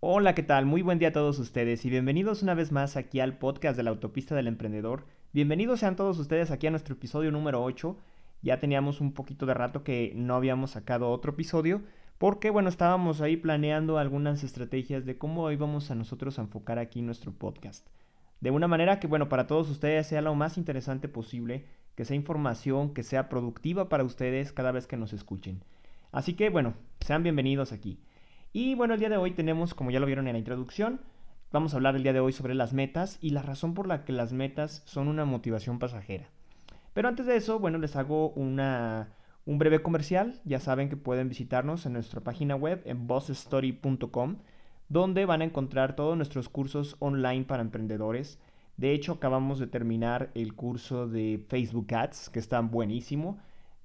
Hola, ¿qué tal? Muy buen día a todos ustedes y bienvenidos una vez más aquí al podcast de la Autopista del Emprendedor. Bienvenidos sean todos ustedes aquí a nuestro episodio número 8. Ya teníamos un poquito de rato que no habíamos sacado otro episodio porque, bueno, estábamos ahí planeando algunas estrategias de cómo íbamos a nosotros a enfocar aquí nuestro podcast. De una manera que, bueno, para todos ustedes sea lo más interesante posible, que sea información, que sea productiva para ustedes cada vez que nos escuchen. Así que, bueno, sean bienvenidos aquí. Y bueno, el día de hoy tenemos, como ya lo vieron en la introducción, vamos a hablar el día de hoy sobre las metas y la razón por la que las metas son una motivación pasajera. Pero antes de eso, bueno, les hago una, un breve comercial. Ya saben que pueden visitarnos en nuestra página web en bossstory.com, donde van a encontrar todos nuestros cursos online para emprendedores. De hecho, acabamos de terminar el curso de Facebook Ads, que está buenísimo.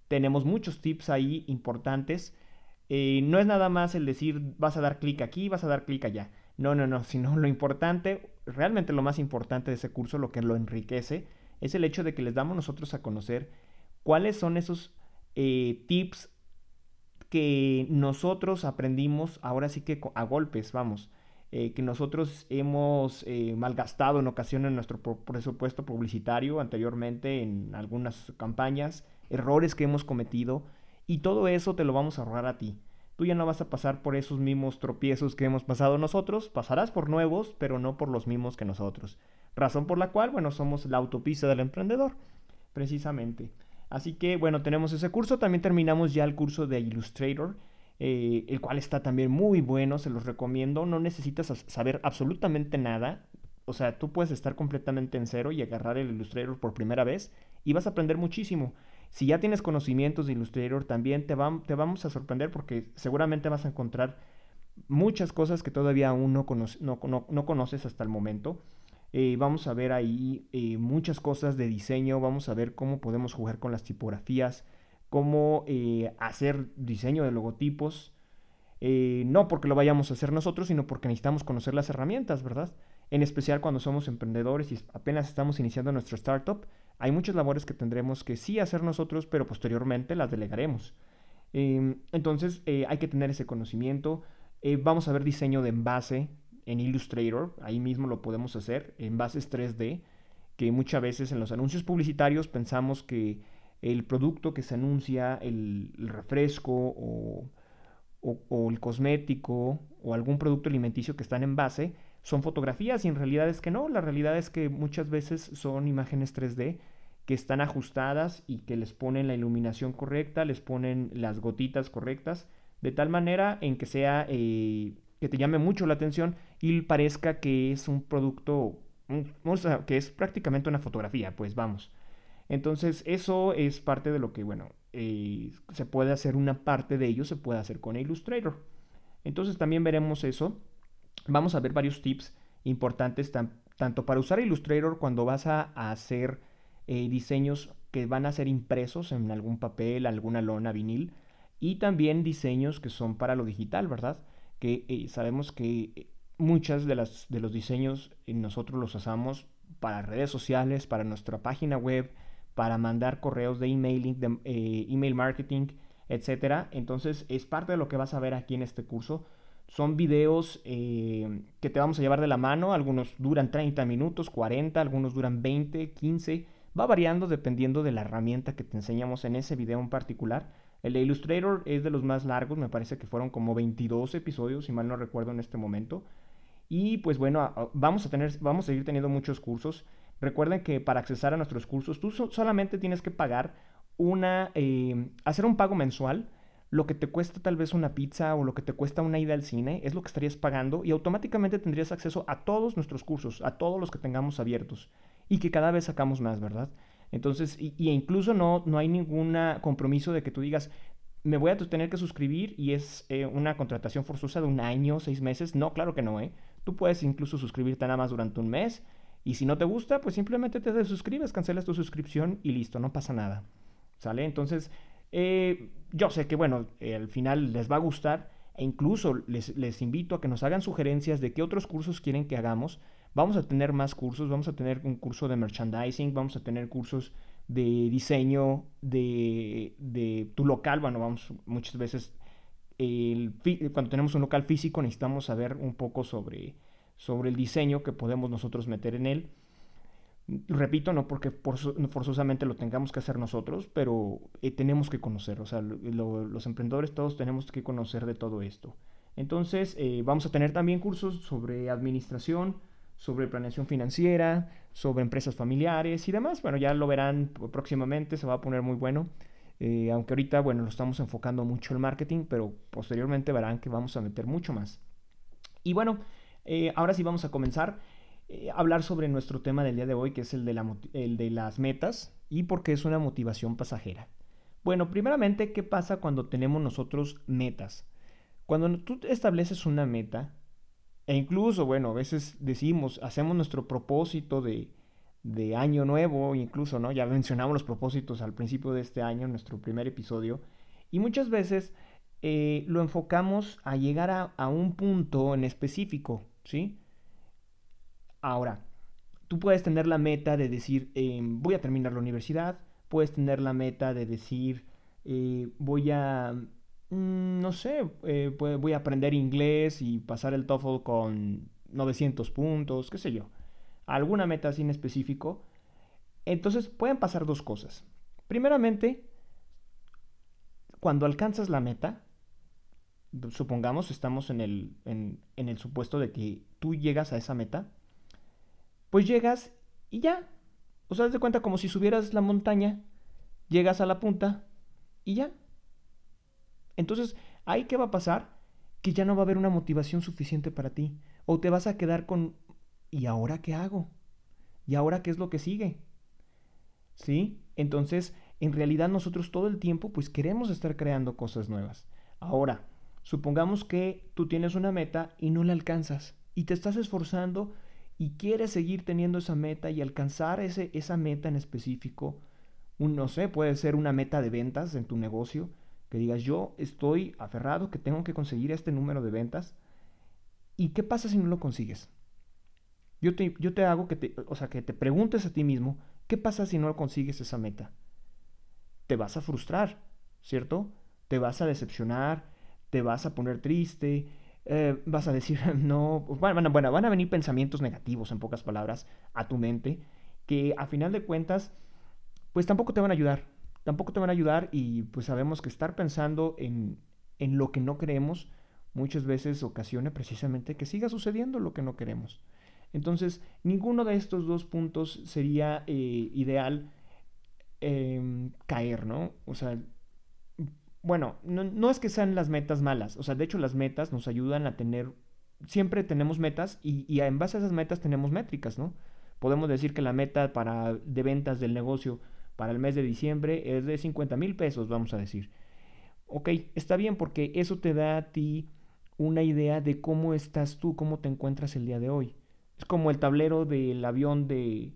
Tenemos muchos tips ahí importantes eh, no es nada más el decir vas a dar clic aquí, vas a dar clic allá. No, no, no, sino lo importante, realmente lo más importante de ese curso, lo que lo enriquece, es el hecho de que les damos nosotros a conocer cuáles son esos eh, tips que nosotros aprendimos, ahora sí que a golpes, vamos, eh, que nosotros hemos malgastado en ocasiones nuestro presupuesto publicitario anteriormente en algunas campañas, errores que hemos cometido y todo eso te lo vamos a ahorrar a ti. Tú ya no vas a pasar por esos mismos tropiezos que hemos pasado nosotros, pasarás por nuevos, pero no por los mismos que nosotros. Razón por la cual, bueno, somos la autopista del emprendedor, precisamente. Así que, bueno, tenemos ese curso, también terminamos ya el curso de Illustrator, eh, el cual está también muy bueno, se los recomiendo, no necesitas saber absolutamente nada, o sea, tú puedes estar completamente en cero y agarrar el Illustrator por primera vez y vas a aprender muchísimo. Si ya tienes conocimientos de Illustrator, también te, vamos a sorprender porque seguramente vas a encontrar muchas cosas que todavía aún no, no, conoces hasta el momento. Eh, vamos a ver ahí eh, muchas cosas de diseño, vamos a ver cómo podemos jugar con las tipografías, cómo eh, hacer diseño de logotipos. no porque lo vayamos a hacer nosotros, sino porque necesitamos conocer las herramientas, ¿verdad? En especial cuando somos emprendedores y apenas estamos iniciando nuestro startup, hay muchas labores que tendremos que sí hacer nosotros, pero posteriormente las delegaremos. Em, entonces eh, hay que tener ese conocimiento. Eh, vamos a ver diseño de envase en Illustrator, ahí mismo lo podemos hacer, envases 3D, que muchas veces en los anuncios publicitarios pensamos que el producto que se anuncia, el, refresco o, o, el cosmético o algún producto alimenticio que está en envase, son fotografías y en realidad es que no, la realidad es que muchas veces son imágenes 3D que están ajustadas y que les ponen la iluminación correcta, les ponen las gotitas correctas, de tal manera en que sea eh, que te llame mucho la atención y parezca que es un producto, sea, que es prácticamente una fotografía, pues vamos. Entonces eso es parte de lo que, bueno, eh, se puede hacer una parte de ello, se puede hacer con Illustrator. Entonces también veremos eso. Vamos a ver varios tips importantes tanto para usar Illustrator cuando vas a hacer eh, diseños que van a ser impresos en algún papel, alguna lona, vinil, y también diseños que son para lo digital, ¿verdad? Que eh, sabemos que eh, muchas de, las, de los diseños nosotros los usamos para redes sociales, para nuestra página web, para mandar correos de emailing, de email marketing, etcétera. Entonces es parte de lo que vas a ver aquí en este curso. Son videos que te vamos a llevar de la mano. Algunos duran 30 minutos, 40, algunos duran 20, 15. Va variando dependiendo de la herramienta que te enseñamos en ese video en particular. El de Illustrator es de los más largos, me parece que fueron como 22 episodios, si mal no recuerdo en este momento. Y pues bueno, vamos a, tener, vamos a seguir teniendo muchos cursos. Recuerden que para accesar a nuestros cursos tú solamente tienes que pagar una, eh, hacer un pago mensual. Lo que te cuesta tal vez una pizza o lo que te cuesta una ida al cine es lo que estarías pagando y automáticamente tendrías acceso a todos nuestros cursos, a todos los que tengamos abiertos y que cada vez sacamos más, ¿verdad? Entonces, y, incluso no, no hay ningún compromiso de que tú digas, me voy a tener que suscribir y es eh, una contratación forzosa de un año, seis meses. No, claro que no, ¿eh? Tú puedes incluso suscribirte nada más durante un mes y si no te gusta, pues simplemente te desuscribes, cancelas tu suscripción y listo, no pasa nada. ¿Sale? Entonces, eh, yo sé que, bueno, al final les va a gustar e incluso les, les invito a que nos hagan sugerencias de qué otros cursos quieren que hagamos Vamos a tener más cursos, vamos a tener un curso de merchandising, vamos a tener cursos de diseño de, tu local. Bueno, vamos muchas veces cuando tenemos un local físico necesitamos saber un poco sobre, sobre el diseño que podemos nosotros meter en él. Repito, no porque forzosamente lo tengamos que hacer nosotros, pero eh, tenemos que conocer, o sea, los emprendedores todos tenemos que conocer de todo esto. Entonces, eh, vamos a tener también cursos sobre administración, sobre planeación financiera, sobre empresas familiares y demás. Bueno, ya lo verán próximamente, se va a poner muy bueno. Eh, aunque ahorita, bueno, lo estamos enfocando mucho el marketing, pero posteriormente verán que vamos a meter mucho más. Y bueno, eh, ahora sí vamos a comenzar a hablar sobre nuestro tema del día de hoy, que es el de, el de las metas y por qué es una motivación pasajera. Bueno, primeramente, ¿qué pasa cuando tenemos nosotros metas? Cuando tú estableces una meta, e incluso, bueno, a veces decimos, hacemos nuestro propósito de, de año nuevo, incluso, ¿no? Ya mencionamos los propósitos al principio de este año, en nuestro primer episodio, y muchas veces eh, lo enfocamos a llegar a, un punto en específico, ¿sí? Ahora, tú puedes tener la meta de decir, em, voy a terminar la universidad, puedes tener la meta de decir, eh, voy a Mm, no sé, eh, voy a aprender inglés y pasar el TOEFL con 900 puntos, qué sé yo. Alguna meta en específico. Entonces pueden pasar dos cosas. Primeramente, cuando alcanzas la meta, supongamos estamos en el, en el supuesto de que tú llegas a esa meta, pues llegas y ya. O sea, haz de cuenta como si subieras la montaña, llegas a la punta y ya entonces, ¿ahí qué va a pasar? Que ya no va a haber una motivación suficiente para ti. O te vas a quedar con, ¿y ahora qué hago? ¿Y ahora qué es lo que sigue? ¿Sí? Entonces, en realidad nosotros todo el tiempo pues queremos estar creando cosas nuevas. Ahora, supongamos que tú tienes una meta y no la alcanzas y te estás esforzando y quieres seguir teniendo esa meta y alcanzar ese, esa meta en específico. Un, no sé, puede ser una meta de ventas en tu negocio que digas, yo estoy aferrado que tengo que conseguir este número de ventas. ¿Y qué pasa si no lo consigues? Yo te, yo te hago que te, o sea, que te preguntes a ti mismo, ¿qué pasa si no consigues esa meta? Te vas a frustrar, ¿cierto? Te vas a decepcionar, te vas a poner triste, eh, vas a decir, no, bueno, bueno, van a venir pensamientos negativos, en pocas palabras, a tu mente, que a final de cuentas, pues tampoco te van a ayudar, tampoco te van a ayudar y pues sabemos que estar pensando en, en lo que no queremos muchas veces ocasiona precisamente que siga sucediendo lo que no queremos. Entonces, ninguno de estos dos puntos sería eh, ideal em, caer, ¿no? O sea, bueno, no, es que sean las metas malas, o sea, de hecho las metas nos ayudan a tener, siempre tenemos metas y, en base a esas metas tenemos métricas, ¿no? Podemos decir que la meta para, de ventas del negocio para el mes de diciembre es de 50 mil pesos, vamos a decir. Ok, está bien porque eso te da a ti una idea de cómo estás tú, cómo te encuentras el día de hoy. Es como el tablero del avión de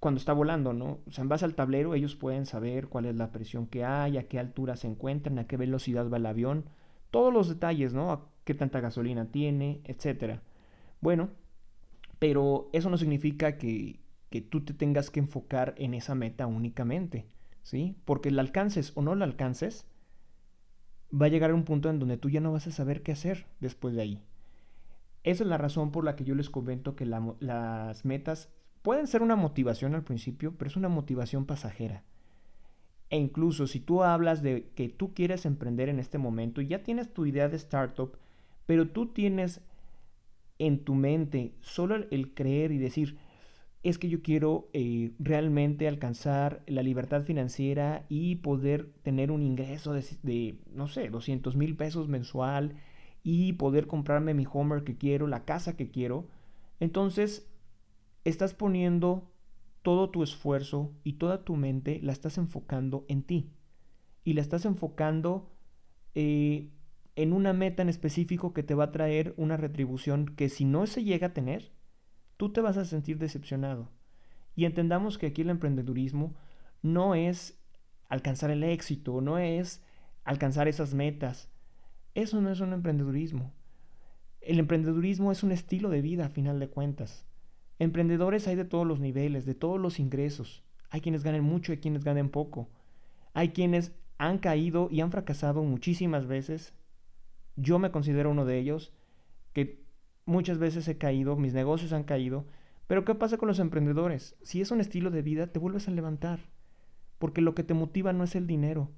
cuando está volando, ¿no? O sea, en base al tablero ellos pueden saber cuál es la presión que hay, a qué altura se encuentran, a qué velocidad va el avión, todos los detalles, ¿no? A qué tanta gasolina tiene, etcétera. Bueno, pero eso no significa que que tú te tengas que enfocar en esa meta únicamente, ¿sí? Porque la alcances o no la alcances, va a llegar a un punto en donde tú ya no vas a saber qué hacer después de ahí. Esa es la razón por la que yo les comento que las metas pueden ser una motivación al principio, pero es una motivación pasajera. E incluso si tú hablas de que tú quieres emprender en este momento ya tienes tu idea de startup, pero tú tienes en tu mente solo el creer y decir, es que yo quiero eh, realmente alcanzar la libertad financiera y poder tener un ingreso de, no sé, 200 mil pesos mensual y poder comprarme mi Homer que quiero, la casa que quiero. Entonces, estás poniendo todo tu esfuerzo y toda tu mente la estás enfocando en ti. Y la estás enfocando eh, en una meta en específico que te va a traer una retribución que si no se llega a tener, tú te vas a sentir decepcionado. Y entendamos que aquí el emprendedurismo no es alcanzar el éxito, no es alcanzar esas metas. Eso no es un emprendedurismo. El emprendedurismo es un estilo de vida a final de cuentas. Emprendedores hay de todos los niveles, de todos los ingresos. Hay quienes ganen mucho y quienes ganen poco. Hay quienes han caído y han fracasado muchísimas veces Yo me considero uno de ellos que muchas veces he caído, mis negocios han caído, pero ¿qué pasa con los emprendedores? Si es un estilo de vida, te vuelves a levantar, porque lo que te motiva no es el dinero,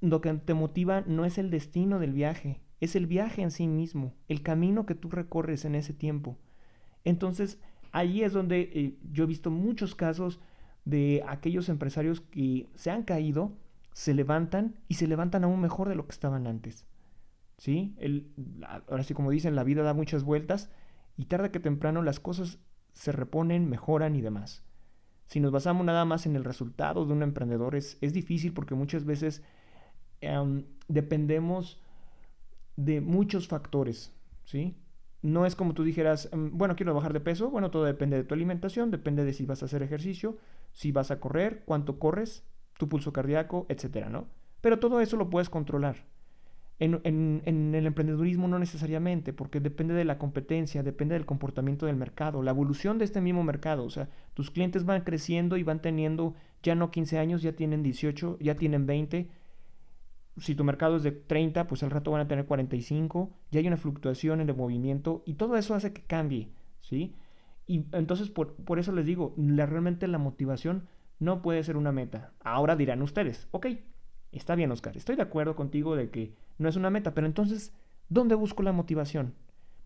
lo que te motiva no es el destino del viaje, es el viaje en sí mismo, el camino que tú recorres en ese tiempo. Entonces, ahí es donde eh, yo he visto muchos casos de aquellos empresarios que se han caído, se levantan y se levantan aún mejor de lo que estaban antes. ¿Sí? El, ahora sí, como dicen, la vida da muchas vueltas y tarde que temprano las cosas se reponen, mejoran y demás. Si nos basamos nada más en el resultado de un emprendedor, es, es difícil porque muchas veces em, dependemos de muchos factores, ¿sí? No es como tú dijeras, em, bueno, quiero bajar de peso, bueno, todo depende de tu alimentación, depende de si vas a hacer ejercicio, si vas a correr, cuánto corres, tu pulso cardíaco, etcétera, ¿no? Pero todo eso lo puedes controlar. En, en, el emprendedurismo no necesariamente, porque depende de la competencia, depende del comportamiento del mercado, la evolución de este mismo mercado. O sea, tus clientes van creciendo y van teniendo ya no 15 años, ya tienen 18, ya tienen 20, si tu mercado es de 30, pues al rato van a tener 45, ya hay una fluctuación en el movimiento y todo eso hace que cambie, ¿sí? Y entonces por, eso les digo, la, realmente la motivación no puede ser una meta. Ahora dirán ustedes, ok, está bien Oscar, estoy de acuerdo contigo de que no es una meta, pero entonces, ¿dónde busco la motivación?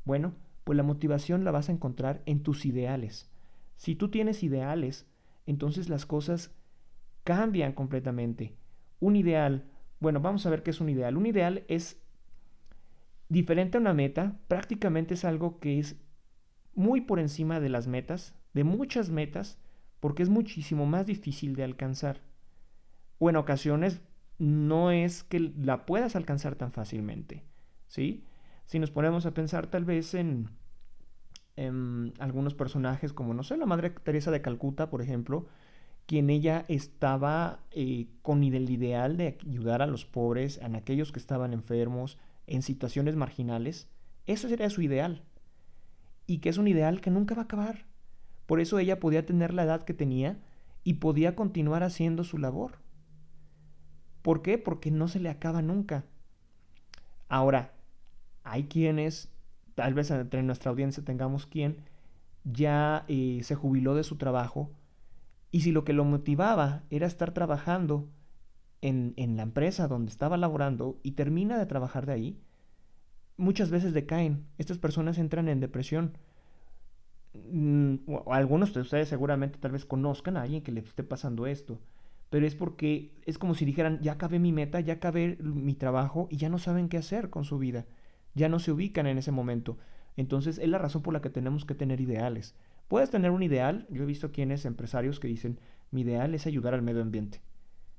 Bueno, pues la motivación la vas a encontrar en tus ideales. Si tú tienes ideales, entonces las cosas cambian completamente. Un ideal bueno, vamos a ver qué es un ideal. Un ideal es diferente a una meta, prácticamente es algo que es muy por encima de las metas, de muchas metas, porque es muchísimo más difícil de alcanzar. O en ocasiones no es que la puedas alcanzar tan fácilmente, ¿sí? Si nos ponemos a pensar tal vez en, en algunos personajes como, no sé, la Madre Teresa de Calcuta, por ejemplo, quien ella estaba eh, con el ideal de ayudar a los pobres, a aquellos que estaban enfermos, en situaciones marginales. Eso sería su ideal. Y que es un ideal que nunca va a acabar. Por eso ella podía tener la edad que tenía y podía continuar haciendo su labor. ¿Por qué? Porque no se le acaba nunca. Ahora, hay quienes, tal vez entre nuestra audiencia tengamos quien ya eh, se jubiló de su trabajo y si lo que lo motivaba era estar trabajando en, la empresa donde estaba laborando y termina de trabajar de ahí, muchas veces decaen. Estas personas entran en depresión. Mm, algunos de ustedes seguramente tal vez conozcan a alguien que le esté pasando esto. Pero es porque es como si dijeran, ya acabé mi meta, ya acabé mi trabajo y ya no saben qué hacer con su vida. Ya no se ubican en ese momento. Entonces es la razón por la que tenemos que tener ideales. Puedes tener un ideal, yo he visto quienes empresarios que dicen, mi ideal es ayudar al medio ambiente,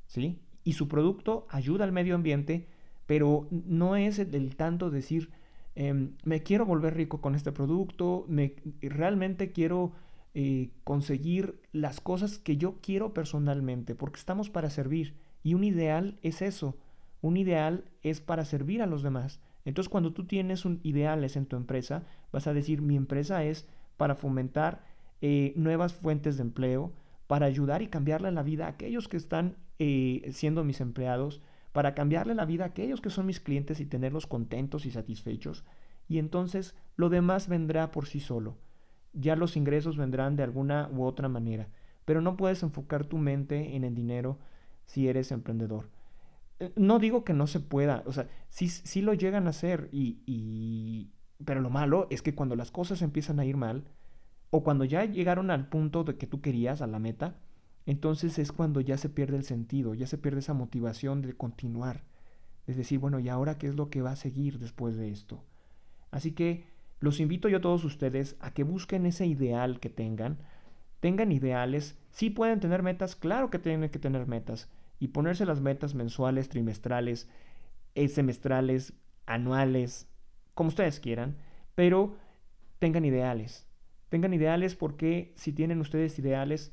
¿sí? Y su producto ayuda al medio ambiente, pero no es el, tanto decir, em, me quiero volver rico con este producto, me, realmente quiero eh, conseguir las cosas que yo quiero personalmente, porque estamos para servir. Y un ideal es eso, un ideal es para servir a los demás. Entonces cuando tú tienes un ideales en tu empresa, vas a decir, mi empresa es para fomentar eh, nuevas fuentes de empleo, para ayudar y cambiarle la vida a aquellos que están eh, siendo mis empleados, para cambiarle la vida a aquellos que son mis clientes y tenerlos contentos y satisfechos. Y entonces lo demás vendrá por sí solo. Ya los ingresos vendrán de alguna u otra manera. Pero no puedes enfocar tu mente en el dinero si eres emprendedor. Eh, no digo que no se pueda, o sea, sí, sí lo llegan a hacer y, pero lo malo es que cuando las cosas empiezan a ir mal, o cuando ya llegaron al punto de que tú querías, a la meta, entonces es cuando ya se pierde el sentido, ya se pierde esa motivación de continuar. Es decir, bueno, ¿y ahora qué es lo que va a seguir después de esto? Así que los invito yo a todos ustedes a que busquen ese ideal que tengan. Tengan ideales. Sí pueden tener metas, claro que tienen que tener metas. Y ponerse las metas mensuales, trimestrales, eh, semestrales, anuales, como ustedes quieran, pero tengan ideales. Tengan ideales porque si tienen ustedes ideales,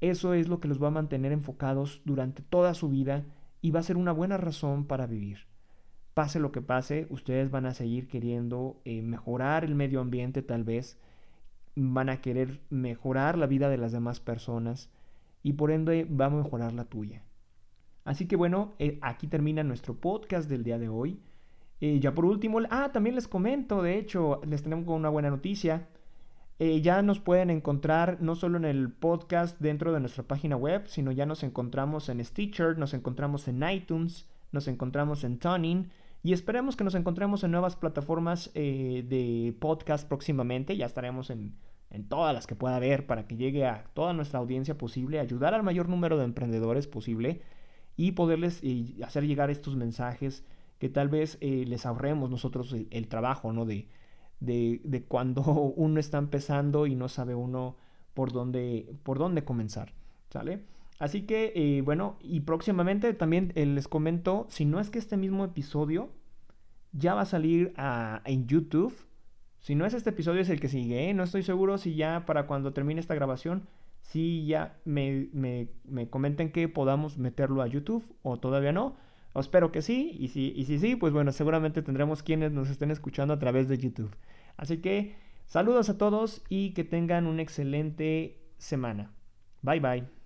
eso es lo que los va a mantener enfocados durante toda su vida y va a ser una buena razón para vivir. Pase lo que pase, ustedes van a seguir queriendo eh, mejorar el medio ambiente tal vez, van a querer mejorar la vida de las demás personas y por ende va a mejorar la tuya. Así que bueno, eh, aquí termina nuestro podcast del día de hoy. Eh, ya por último, ah, también les comento, de hecho, les tenemos una buena noticia. Eh, ya nos pueden encontrar no solo en el podcast dentro de nuestra página web, sino ya nos encontramos en Stitcher, nos encontramos en iTunes, nos encontramos en Tuning y esperemos que nos encontremos en nuevas plataformas eh, de podcast próximamente. Ya estaremos en, en todas las que pueda haber para que llegue a toda nuestra audiencia posible, ayudar al mayor número de emprendedores posible y poderles hacer llegar estos mensajes que tal vez eh, les ahorremos nosotros el, trabajo, ¿no? De, de, cuando uno está empezando y no sabe uno por dónde, por dónde comenzar, ¿sale? Así que, eh, bueno, y próximamente también eh, les comento, si no es que este mismo episodio ya va a salir en YouTube, si no es este episodio es el que sigue, no estoy seguro si ya para cuando termine esta grabación, si ya me, me comenten que podamos meterlo a YouTube o todavía no espero que sí, y si, y si sí, pues bueno, seguramente tendremos quienes nos estén escuchando a través de YouTube. Así que saludos a todos y que tengan una excelente semana. Bye bye.